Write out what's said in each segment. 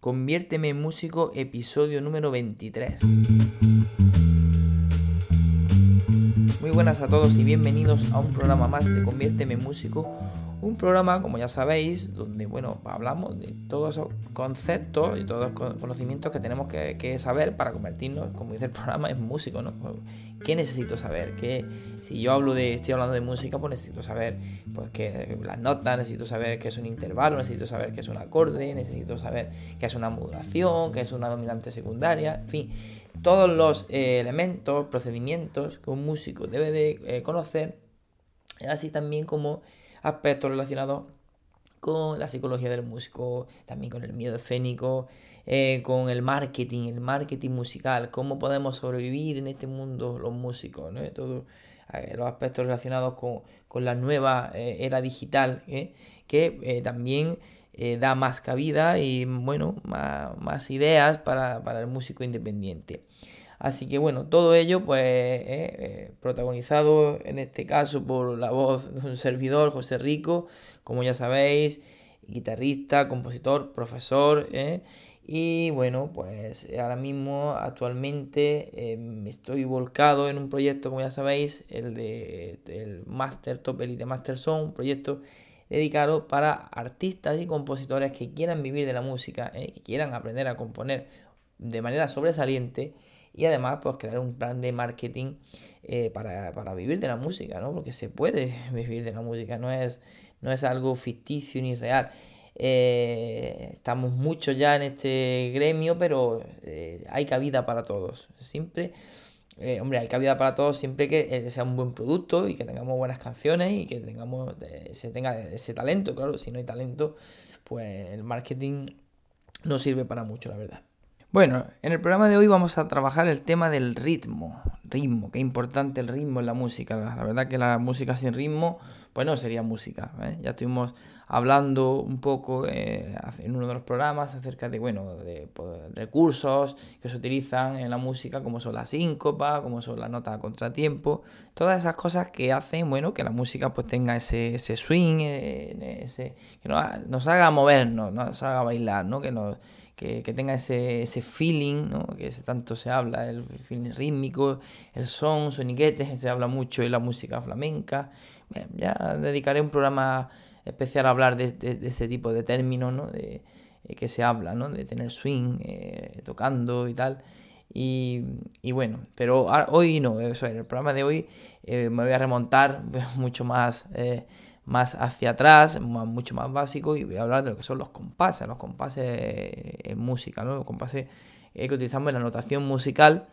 Conviérteme en músico, episodio número 23. Muy buenas a todos y bienvenidos a un programa más de Conviérteme en músico. Un programa, como ya sabéis, donde bueno, hablamos de todos esos conceptos y todos los conocimientos que tenemos que, saber para convertirnos, como dice el programa, en músico, ¿no? ¿Qué necesito saber? Que si yo hablo de, estoy hablando de música, pues necesito saber pues que las notas, necesito saber qué es un intervalo, necesito saber qué es un acorde, necesito saber qué es una modulación, qué es una dominante secundaria, en fin, todos los eh, elementos, procedimientos que un músico debe de eh, conocer, así también como aspectos relacionados con la psicología del músico, también con el miedo escénico, eh, con el marketing, el marketing musical, cómo podemos sobrevivir en este mundo los músicos, ¿no? todos los aspectos relacionados con, la nueva era digital, que también da más cabida y bueno, más, ideas para, para el músico independiente. Así que bueno, todo ello pues eh, eh, protagonizado en este caso por la voz de un servidor, José Rico, como ya sabéis, guitarrista, compositor, profesor. ¿eh? Y bueno, pues ahora mismo actualmente me estoy volcado en un proyecto, como ya sabéis, el de el Master Top Elite Master Song, un proyecto dedicado para artistas y compositores que quieran vivir de la música, que quieran aprender a componer de manera sobresaliente y además pues crear un plan de marketing eh, para, vivir de la música, ¿no? Porque se puede vivir de la música, no es, no es algo ficticio ni real. Eh, estamos mucho ya en este gremio, pero eh, hay cabida para todos. Siempre, hombre, hay cabida para todos siempre que sea un buen producto y que tengamos buenas canciones y que tengamos, se tenga ese talento. Claro, si no hay talento, pues el marketing no sirve para mucho, la verdad. Bueno, en el programa de hoy vamos a trabajar el tema del ritmo. Ritmo, qué importante el ritmo en la música. La verdad que la música sin ritmo, pues no sería música. ¿eh? Ya estuvimos hablando un poco eh, en uno de los programas acerca de, bueno, de, pues, recursos que se utilizan en la música, como son las síncopas, como son las notas a contratiempo, todas esas cosas que hacen, bueno, que la música pues tenga ese, ese swing, eh, ese, que nos, nos haga movernos, nos haga bailar, ¿no? Que nos que, tenga ese, feeling, ¿no? que tanto se habla, el feeling rítmico, el son, soniquetes, se habla mucho de la música flamenca. ya dedicaré un programa especial a hablar de, de, este tipo de términos, ¿no? de, eh, que se habla, ¿no? de tener swing, eh, tocando y tal. Y, bueno, pero hoy no, eso, el programa de hoy eh, me voy a remontar mucho más más hacia atrás, mucho más básico, y voy a hablar de lo que son los compases, los compases en música, ¿no? los compases que utilizamos en la notación musical,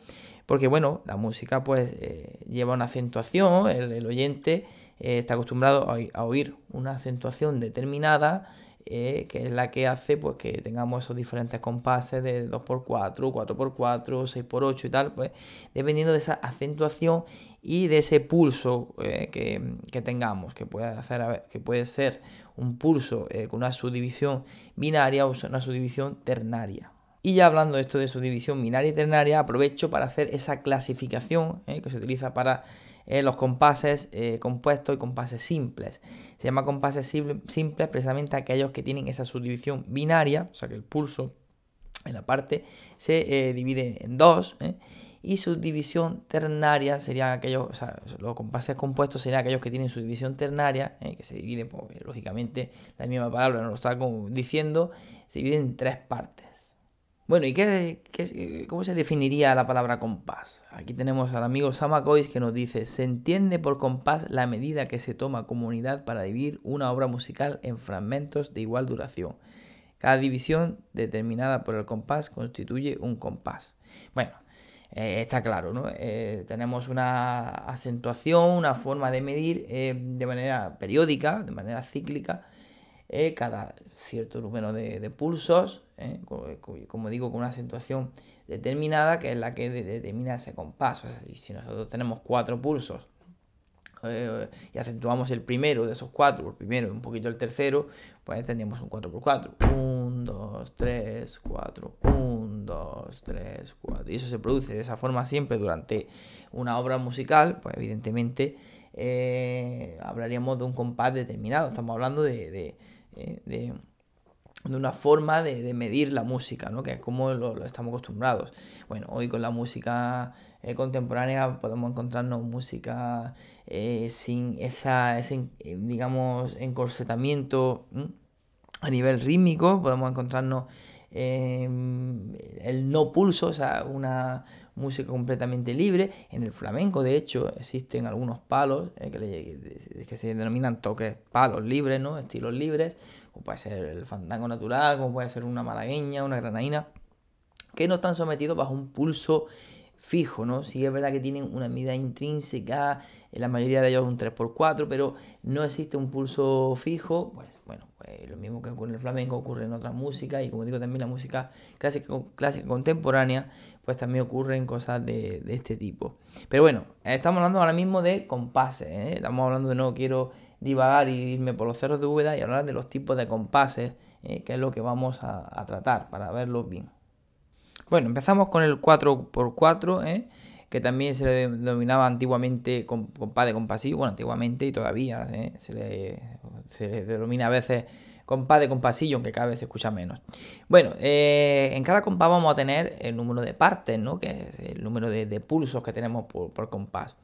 porque bueno, la música pues eh, lleva una acentuación, el, oyente eh, está acostumbrado a, oír una acentuación determinada, eh, que es la que hace pues que tengamos esos diferentes compases de 2x4, 4x4, 6x8 y tal, pues dependiendo de esa acentuación y de ese pulso eh, que, tengamos, que puede, hacer, que puede ser un pulso eh, con una subdivisión binaria o una subdivisión ternaria. Y ya hablando de esto de subdivisión binaria y ternaria, aprovecho para hacer esa clasificación que se utiliza para los compases compuestos y compases simples. Se llama compases simples precisamente aquellos que tienen esa subdivisión binaria, o sea que el pulso en la parte se divide en dos y su división ternaria serían aquellos, o sea, los compases compuestos serían aquellos que tienen su división ternaria, eh, que se dividen, pues, lógicamente, la misma palabra nos lo está diciendo, se dividen en tres partes. Bueno, ¿y qué, cómo se definiría la palabra compás? Aquí tenemos al amigo Samacois que nos dice, se entiende por compás la medida que se toma como unidad para dividir una obra musical en fragmentos de igual duración. Cada división determinada por el compás constituye un compás. Bueno, eh, está claro, ¿no? Eh, tenemos una acentuación, una forma de medir eh, de manera periódica, de manera cíclica, cada cierto número de, pulsos, como, digo, con una acentuación determinada, que es la que determina ese compás. si nosotros tenemos cuatro pulsos eh, y acentuamos el primero de esos cuatro, el primero y un poquito el tercero, pues tendríamos un 4x4. 1, 2, 3, 4. 1, 2, 3, 4. Y eso se produce de esa forma siempre durante una obra musical, pues evidentemente eh, hablaríamos de un compás determinado. Estamos hablando de, de, eh, de una forma de, medir la música, ¿no? que es como lo, estamos acostumbrados. Bueno, hoy con la música eh, contemporánea podemos encontrarnos música eh, sin esa, ese, eh, digamos, encorsetamiento a nivel rítmico, podemos encontrarnos em, el no pulso, o sea, una música completamente libre. En el flamenco, de hecho, existen algunos palos que, que, se denominan toques palos libres, ¿no? estilos libres puede ser el fandango natural, como puede ser una malagueña, una granaína, que no están sometidos bajo un pulso fijo, ¿no? Sí es verdad que tienen una medida intrínseca, en la mayoría de ellos un 3x4, pero no existe un pulso fijo, pues bueno, pues lo mismo que en el flamenco ocurre en otras músicas y como digo también la música clásica, clásica contemporánea, pues también ocurren cosas de, este tipo. Pero bueno, estamos hablando ahora mismo de compases, ¿eh? estamos hablando de no quiero divagar y irme por los cerros de Úbeda y hablar de los tipos de compases, eh, que es lo que vamos a, tratar para verlos bien. Bueno, empezamos con el 4x4, ¿eh? que también se le denominaba antiguamente compás de compasivo, bueno, antiguamente y todavía ¿eh? se, le, denomina a veces compás de compasillo, aunque cada vez se escucha menos. Bueno, en cada compás vamos a tener el número de partes, ¿no? que es el número de, pulsos que tenemos por, por compás.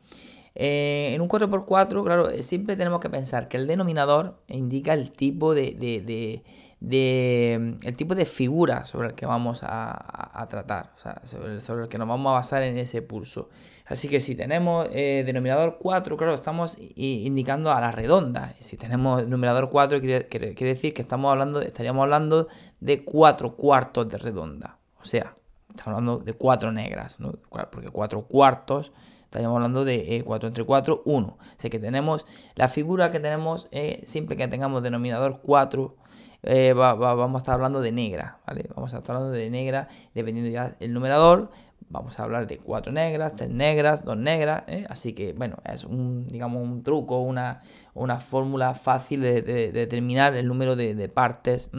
Eh, en un 4x4, claro, eh, siempre tenemos que pensar que el denominador indica el tipo de, el tipo de figura sobre el que vamos a, tratar, o sea, sobre, el que nos vamos a basar en ese pulso. Así que si tenemos eh, denominador 4, claro, estamos indicando a la redonda. Si tenemos denominador 4, quiere, decir que estamos hablando, estaríamos hablando de 4 cuartos de redonda. O sea, estamos hablando de 4 negras, ¿no? porque 4 cuartos Estaríamos hablando de 4 eh, entre 4, 1. Así que tenemos la figura que tenemos, eh, siempre que tengamos denominador 4, eh, vamos a estar hablando de negra, ¿vale? Vamos a estar hablando de negra, dependiendo ya el numerador, vamos a hablar de 4 negras, 3 negras, 2 negras, así que bueno, es un, digamos, un truco, una, una fórmula fácil de, determinar el número de, partes,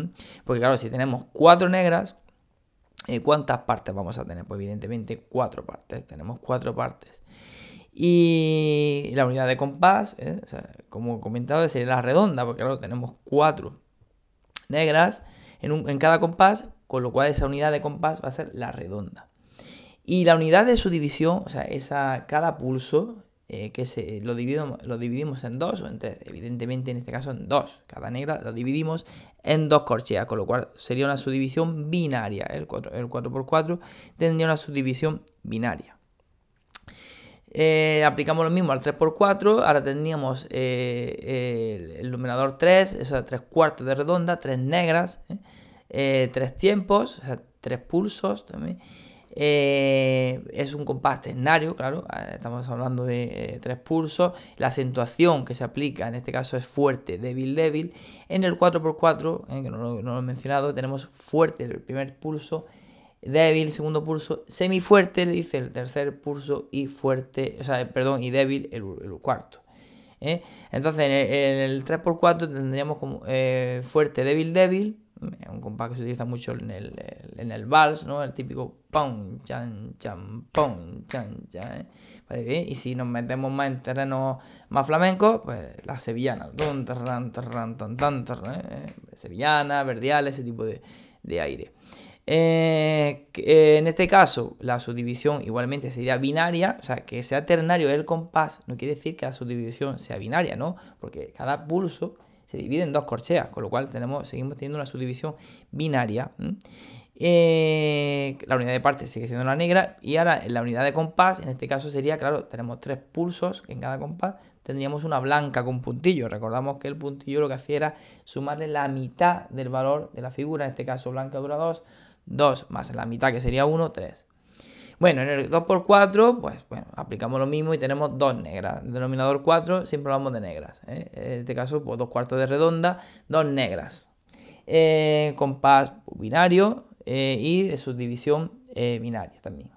porque claro, si tenemos 4 negras, ¿cuántas partes vamos a tener? Pues evidentemente 4 partes, tenemos 4 partes. Y la unidad de compás, ¿eh? como he comentado, sería la redonda, porque claro, tenemos cuatro negras en, cada compás, con lo cual esa unidad de compás va a ser la redonda. Y la unidad de su división, o sea, esa, cada pulso, eh, que se, lo, dividimos, lo dividimos en dos o en tres, evidentemente en este caso en dos. Cada negra lo dividimos en dos corcheas, con lo cual sería una subdivisión binaria. El 4, el 4x4 tendría una subdivisión binaria. Eh, aplicamos lo mismo al 3x4, ahora tendríamos eh, el, numerador 3, eso 3 cuartos de redonda, 3 negras, 3 ¿eh? tiempos, o sea, 3 pulsos también. Es un compás ternario, claro, estamos hablando de 3 pulsos. La acentuación que se aplica en este caso es fuerte, débil, débil. En el 4x4, que no lo he mencionado, tenemos fuerte el primer pulso débil, segundo pulso, semifuerte, le dice el tercer pulso y fuerte, o sea, perdón, y débil el, cuarto. ¿eh? Entonces en el, 3x4 tendríamos como eh, fuerte, débil, débil, un compás que se utiliza mucho en el, en el vals, ¿no? El típico pom, chan, chan, pom, chan, chan. ¿eh? Y si nos metemos más en terreno más flamenco, pues la sevillana, sevillana, verdial, ese tipo de, de aire. Eh, en este caso, la subdivisión igualmente sería binaria, o sea, que sea ternario el compás no quiere decir que la subdivisión sea binaria, ¿no? Porque cada pulso se divide en dos corcheas, con lo cual tenemos, seguimos teniendo una subdivisión binaria. Eh, la unidad de parte sigue siendo la negra y ahora la unidad de compás, en este caso sería, claro, tenemos tres pulsos en cada compás, tendríamos una blanca con puntillo. Recordamos que el puntillo lo que hacía era sumarle la mitad del valor de la figura, en este caso blanca dura 2, 2 más la mitad que sería 1, 3. Bueno, en el 2x4, pues bueno, aplicamos lo mismo y tenemos dos negras. El denominador 4 siempre hablamos de negras. ¿eh? En este caso, pues dos cuartos de redonda, dos negras. Eh, compás binario eh, y de subdivisión binaria también.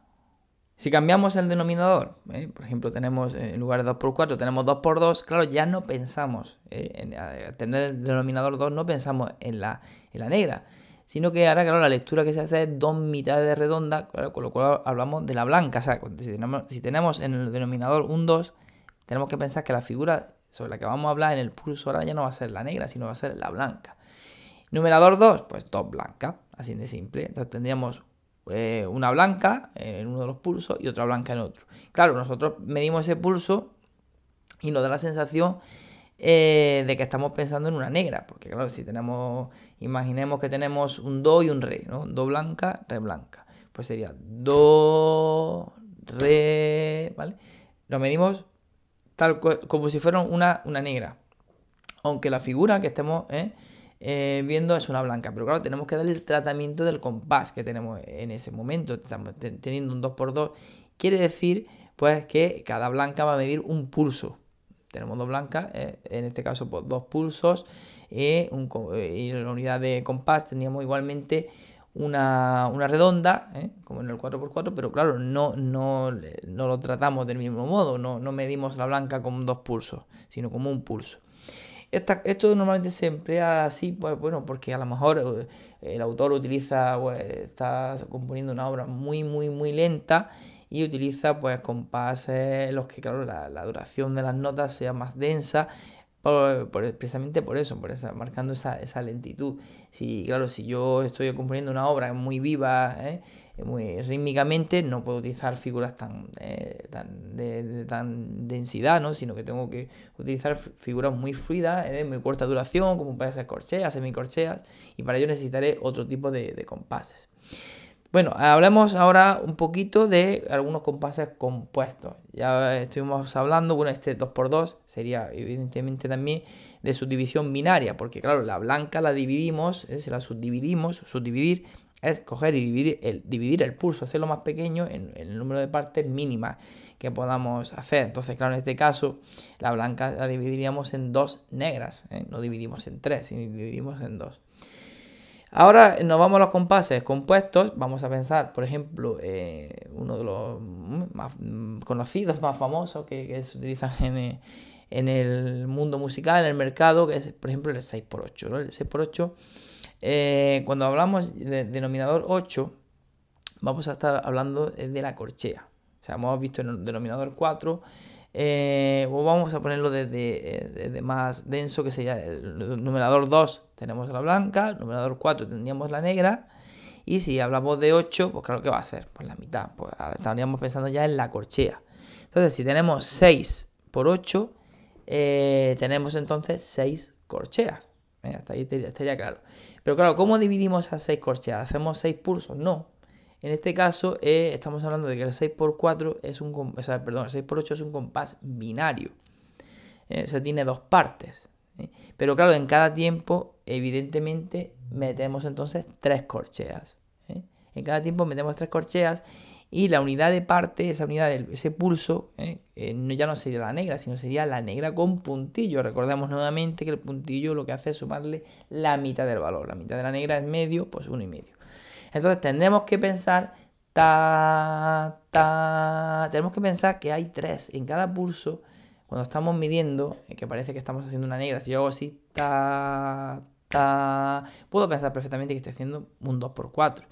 Si cambiamos el denominador, por ejemplo, tenemos en lugar de 2x4, tenemos 2x2, claro, ya no pensamos en tener el denominador 2, no pensamos en la, en la negra, sino que ahora, claro, la lectura que se hace es dos mitades de redonda, con lo cual hablamos de la blanca. O sea, si tenemos, en el denominador un 2, tenemos que pensar que la figura sobre la que vamos a hablar en el pulso ahora ya no va a ser la negra, sino va a ser la blanca. Numerador 2, pues dos blancas, así de simple. Entonces tendríamos eh, una blanca en uno de los pulsos y otra blanca en otro. Claro, nosotros medimos ese pulso y nos da la sensación eh, de que estamos pensando en una negra, porque claro, si tenemos, imaginemos que tenemos un do y un re, ¿no? Do blanca, re blanca, pues sería do, re, ¿vale? Lo medimos tal como si fuera una, una negra, aunque la figura que estemos ¿eh? Eh, viendo es una blanca, pero claro, tenemos que darle el tratamiento del compás que tenemos en ese momento, estamos teniendo un 2x2, quiere decir pues que cada blanca va a medir un pulso, tenemos dos blancas, eh, en este caso pues, dos pulsos, y en la unidad de compás teníamos igualmente una, redonda, como en el 4x4, pero claro, no, no, no, lo tratamos del mismo modo, no, no medimos la blanca con dos pulsos, sino como un pulso. Esto normalmente se emplea así, pues bueno, porque a lo mejor eh, el autor utiliza, pues, está componiendo una obra muy, muy, muy lenta y utiliza pues compases en los que, claro, la, duración de las notas sea más densa, precisamente por eso, por esa, marcando esa, esa lentitud. Si, claro, si yo estoy componiendo una obra muy viva, ¿eh? muy rítmicamente, no puedo utilizar figuras tan, eh, tan de, tan densidad, ¿no? sino que tengo que utilizar figuras muy fluidas, de muy corta duración, como puede ser corcheas, semicorcheas, y para ello necesitaré otro tipo de, de compases. Bueno, hablemos ahora un poquito de algunos compases compuestos. Ya estuvimos hablando, bueno, este 2x2 sería evidentemente también de subdivisión binaria, porque claro, la blanca la dividimos, ¿eh? se la subdividimos, subdividir es coger y dividir el, dividir el pulso, hacerlo más pequeño en, el número de partes mínimas que podamos hacer. Entonces, claro, en este caso, la blanca la dividiríamos en dos negras, ¿eh? no dividimos en tres, sino dividimos en dos. Ahora nos vamos a los compases compuestos. Vamos a pensar, por ejemplo, eh, uno de los más conocidos, más famosos que, se utilizan en, el mundo musical, en el mercado, que es, por ejemplo, el 6x8. ¿no? El 6x8 eh, cuando hablamos de denominador 8, vamos a estar hablando de la corchea. O sea, hemos visto el denominador 4, eh, vamos a ponerlo desde, más denso, que sería el numerador 2, tenemos la blanca, numerador 4 tendríamos la negra, y si hablamos de 8, pues claro que va a ser, pues la mitad, pues ahora estaríamos pensando ya en la corchea. Entonces, si tenemos 6 por 8, eh, tenemos entonces 6 corcheas. hasta ahí estaría claro. Pero claro, ¿cómo dividimos a 6 corcheas? ¿Hacemos 6 pulsos? No. En este caso eh, estamos hablando de que el 6x4 es un, o sea, perdón, el 6x8 es un compás binario. Eh, o sea, tiene dos partes. ¿eh? Pero claro, en cada tiempo, evidentemente, metemos entonces 3 corcheas. En cada tiempo metemos 3 corcheas y la unidad de parte, esa unidad, de ese pulso, ¿eh? Eh, ya no sería la negra, sino sería la negra con puntillo. Recordemos nuevamente que el puntillo lo que hace es sumarle la mitad del valor. La mitad de la negra es medio, pues uno y medio. Entonces tendremos que pensar, ta, tenemos que pensar que hay tres en cada pulso. Cuando estamos midiendo, eh, que parece que estamos haciendo una negra, si yo hago así, ta, puedo pensar perfectamente que estoy haciendo un 2x4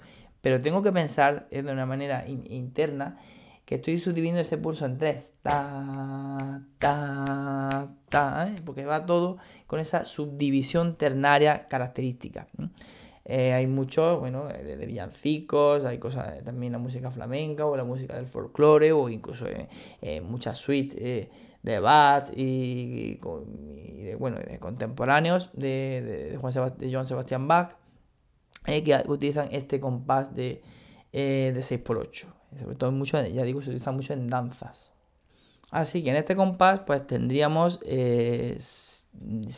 pero tengo que pensar de una manera interna que estoy subdividiendo ese pulso en tres. Ta, ta, ta, ¿eh? porque va todo con esa subdivisión ternaria característica. Eh, hay muchos, bueno, de, villancicos, hay cosas, también la música flamenca o la música del folclore o incluso eh, muchas suites de Bach y, de, bueno, de contemporáneos de, de, Juan Joan Sebastián Bach que utilizan este compás de, eh, de 6x8. Sobre todo mucho, ya digo, se utiliza mucho en danzas. Así que en este compás pues tendríamos 6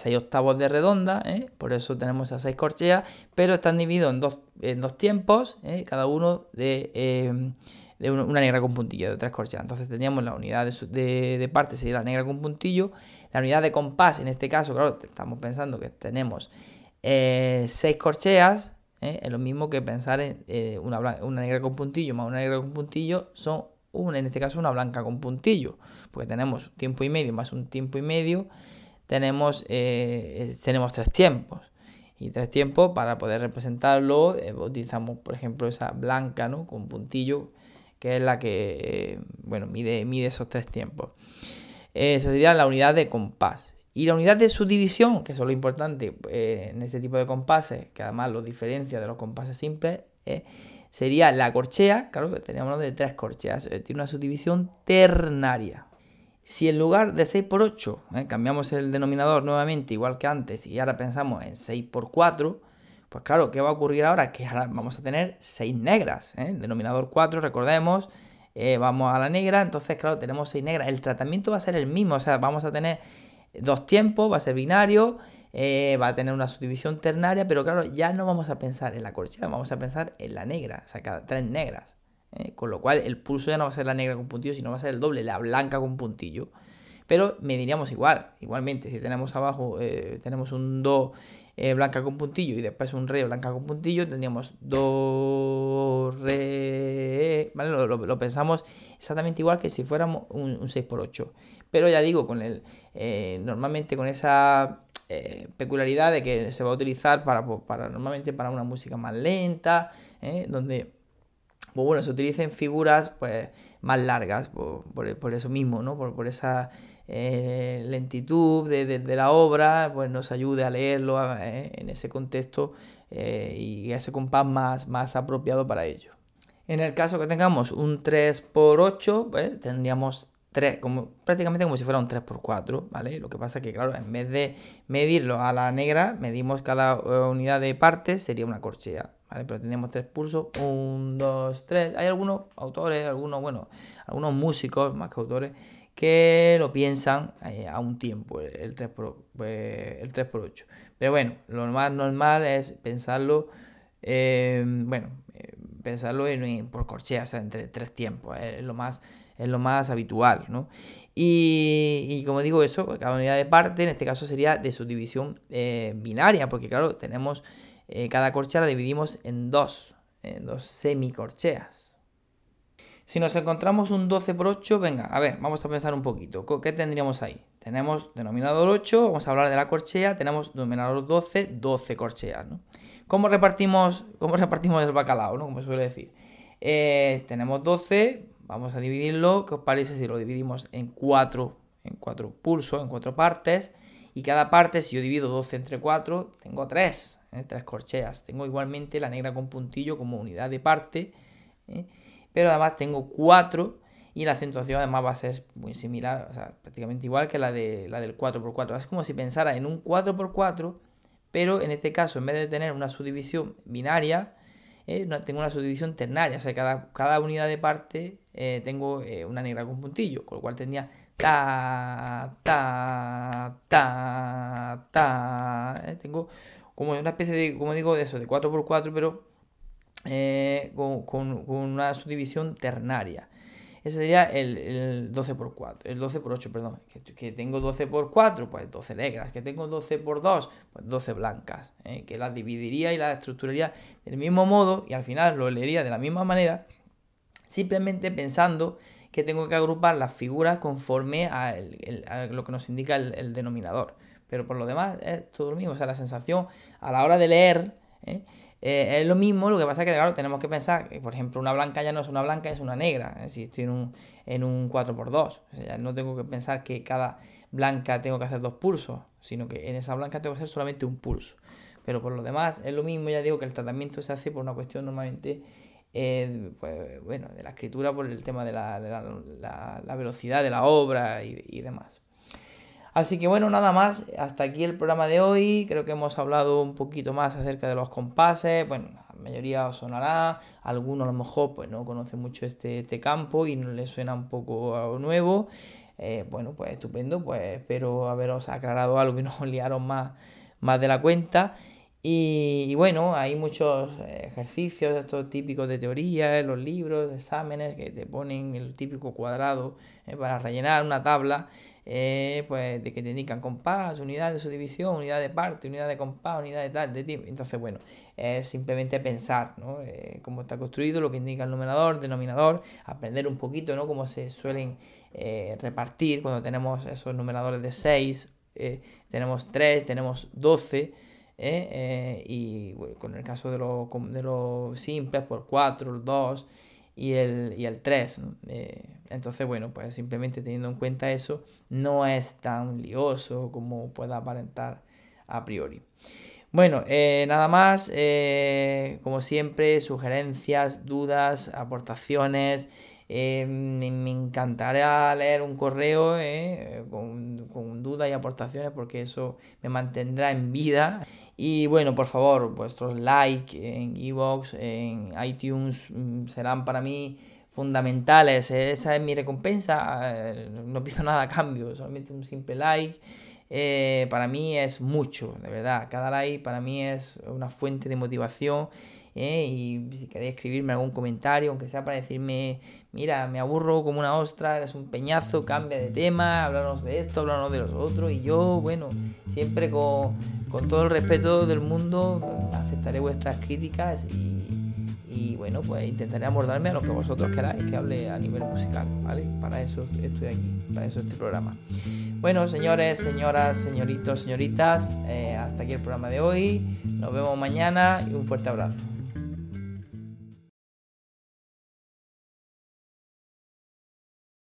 eh, octavos de redonda, ¿eh? por eso tenemos esas 6 corcheas, pero están divididos en dos, en dos tiempos, cada uno de, de, una negra con puntillo, de tres corcheas. Entonces tendríamos la unidad de, de, parte, sería la negra con puntillo, la unidad de compás, en este caso, claro, estamos pensando que tenemos 6 corcheas, ¿eh? Es lo mismo que pensar en eh, una, negra con puntillo más una negra con puntillo son una, en este caso una blanca con puntillo, porque tenemos tiempo y medio más un tiempo y medio, tenemos, eh, tenemos tres tiempos. Y tres tiempos, para poder representarlo, utilizamos, por ejemplo, esa blanca ¿no? con puntillo, que es la que bueno, mide, mide esos tres tiempos. esa sería la unidad de compás. Y la unidad de subdivisión, que es lo importante eh, en este tipo de compases, que además lo diferencia de los compases simples, eh, sería la corchea, claro, teníamos de tres corcheas, eh, tiene una subdivisión ternaria. Si en lugar de 6 por 8 cambiamos el denominador nuevamente, igual que antes, y ahora pensamos en 6 por 4, pues claro, ¿qué va a ocurrir ahora? Que ahora vamos a tener 6 negras. El denominador 4, recordemos, vamos a la negra, entonces claro, tenemos 6 negras. El tratamiento va a ser el mismo, o sea, vamos a tener dos tiempos, va a ser binario, eh, va a tener una subdivisión ternaria, pero claro, ya no vamos a pensar en la corchea, vamos a pensar en la negra, o sea, cada tres negras. ¿eh? Con lo cual el pulso ya no va a ser la negra con puntillo, sino va a ser el doble, la blanca con puntillo. Pero mediríamos igual, igualmente, si tenemos abajo, eh, tenemos un do blanca con puntillo y después un re blanca con puntillo, tendríamos do, re, ¿vale? Lo, pensamos exactamente igual que si fuéramos un, un 6x8. Pero ya digo, con el, eh, normalmente con esa eh, peculiaridad de que se va a utilizar para, pues, para normalmente para una música más lenta, ¿eh? donde pues bueno, se utilicen figuras pues más largas, por, eso mismo, ¿no? Por, esa lentitud de, la obra, pues nos ayude a leerlo en ese contexto y ese compás más, más apropiado para ello. En el caso que tengamos un 3x8, pues, tendríamos como, prácticamente como si fuera un 3x4, ¿vale? Lo que pasa que, claro, en vez de medirlo a la negra, medimos cada eh, unidad de partes, sería una corchea, ¿vale? Pero tendríamos tres pulsos, 1, 2, 3. Hay algunos autores, algunos, bueno, algunos músicos, más que autores, que lo piensan eh, a un tiempo, el 3 x el 3x8. Pero bueno, lo más normal es pensarlo, eh, bueno, pensarlo en, por corchea, o sea, entre tres tiempos, es lo más es lo más habitual, ¿no? Y, como digo eso, cada unidad de parte, en este caso sería de subdivisión eh, binaria, porque claro, tenemos eh, cada corchea la dividimos en dos, en dos semicorcheas. Si nos encontramos un 12 por 8, venga, a ver, vamos a pensar un poquito. ¿Qué tendríamos ahí? Tenemos denominador 8, vamos a hablar de la corchea, tenemos denominador 12, 12 corcheas, ¿no? ¿Cómo repartimos, cómo repartimos el bacalao, ¿no? Como suele decir. Eh, tenemos 12, Vamos a dividirlo, ¿qué os parece si lo dividimos en cuatro, en cuatro pulsos, en cuatro partes? Y cada parte, si yo divido 12 entre 4, tengo 3, ¿eh? tres corcheas. Tengo igualmente la negra con puntillo como unidad de parte, ¿eh? Pero además tengo 4 y la acentuación además va a ser muy similar, o sea, prácticamente igual que la, de, la del 4x4. Es como si pensara en un 4x4, pero en este caso, en vez de tener una subdivisión binaria, ¿eh? tengo una subdivisión ternaria, o sea, cada, cada unidad de parte eh, tengo eh, una negra con puntillo, con lo cual tendría ta, ta, ta, ta, tengo como una especie de, como digo, de eso, de 4x4, pero con, con, una subdivisión ternaria. Ese sería el, 12 x 4, el 12 x 8, perdón. Que, tengo 12 x 4, pues 12 negras. Que tengo 12 x 2, pues 12 blancas. ¿eh? Que las dividiría y las estructuraría del mismo modo y al final lo leería de la misma manera, simplemente pensando que tengo que agrupar las figuras conforme a, lo que nos indica el, denominador. Pero por lo demás es todo lo mismo. O sea, la sensación a la hora de leer. ¿eh? Eh, es lo mismo, lo que pasa es que, claro, tenemos que pensar que, por ejemplo, una blanca ya no es una blanca, es una negra. Si estoy en un, en un 4x2. no tengo que pensar que cada blanca tengo que hacer dos pulsos, sino que en esa blanca tengo que hacer solamente un pulso. Pero por lo demás, es lo mismo, ya digo que el tratamiento se hace por una cuestión normalmente, eh, pues, bueno, de la escritura, por el tema de la, la, velocidad de la obra y demás. Así que bueno, nada más, hasta aquí el programa de hoy. Creo que hemos hablado un poquito más acerca de los compases. Bueno, la mayoría os sonará, algunos a lo mejor pues no conocen mucho este, este campo y no les suena un poco nuevo. Eh, bueno, pues estupendo, pues espero haberos aclarado algo y no os liaron más, más de la cuenta. Y, bueno, hay muchos ejercicios, estos típicos de teoría, en los libros, exámenes, que te ponen el típico cuadrado eh, para rellenar una tabla eh, pues de que te indican compás, unidad de subdivisión, unidad de parte, unidad de compás, unidad de tal, de tiempo. Entonces, bueno, es simplemente pensar ¿no? Eh, cómo está construido, lo que indica el numerador, denominador, aprender un poquito ¿no? cómo se suelen eh, repartir cuando tenemos esos numeradores de 6, tenemos 3, tenemos 12. y con el caso de los de simples, por 4, 2 y el, y el 3. Eh, entonces, bueno, pues simplemente teniendo en cuenta eso, no es tan lioso como pueda aparentar a priori. Bueno, eh, nada más, eh, como siempre, sugerencias, dudas, aportaciones. Me, me, encantará leer un correo con, con dudas y aportaciones porque eso me mantendrá en vida. Y bueno, por favor, vuestros likes en Evox, en iTunes mm, serán para mí fundamentales. Esa es mi recompensa. Eh, no pido nada a cambio, solamente un simple like. Eh, para mí es mucho, de verdad. Cada like para mí es una fuente de motivación ¿eh? y si queréis escribirme algún comentario, aunque sea para decirme, mira, me aburro como una ostra, eres un peñazo, cambia de tema, háblanos de esto, háblanos de los otros, y yo, bueno, siempre con, con todo el respeto del mundo, aceptaré vuestras críticas y, bueno, pues intentaré abordarme a lo que vosotros queráis que hable a nivel musical, ¿vale? Para eso estoy aquí, para eso este programa. Bueno, señores, señoras, señoritos, señoritas, eh, hasta aquí el programa de hoy. Nos vemos mañana y un fuerte abrazo.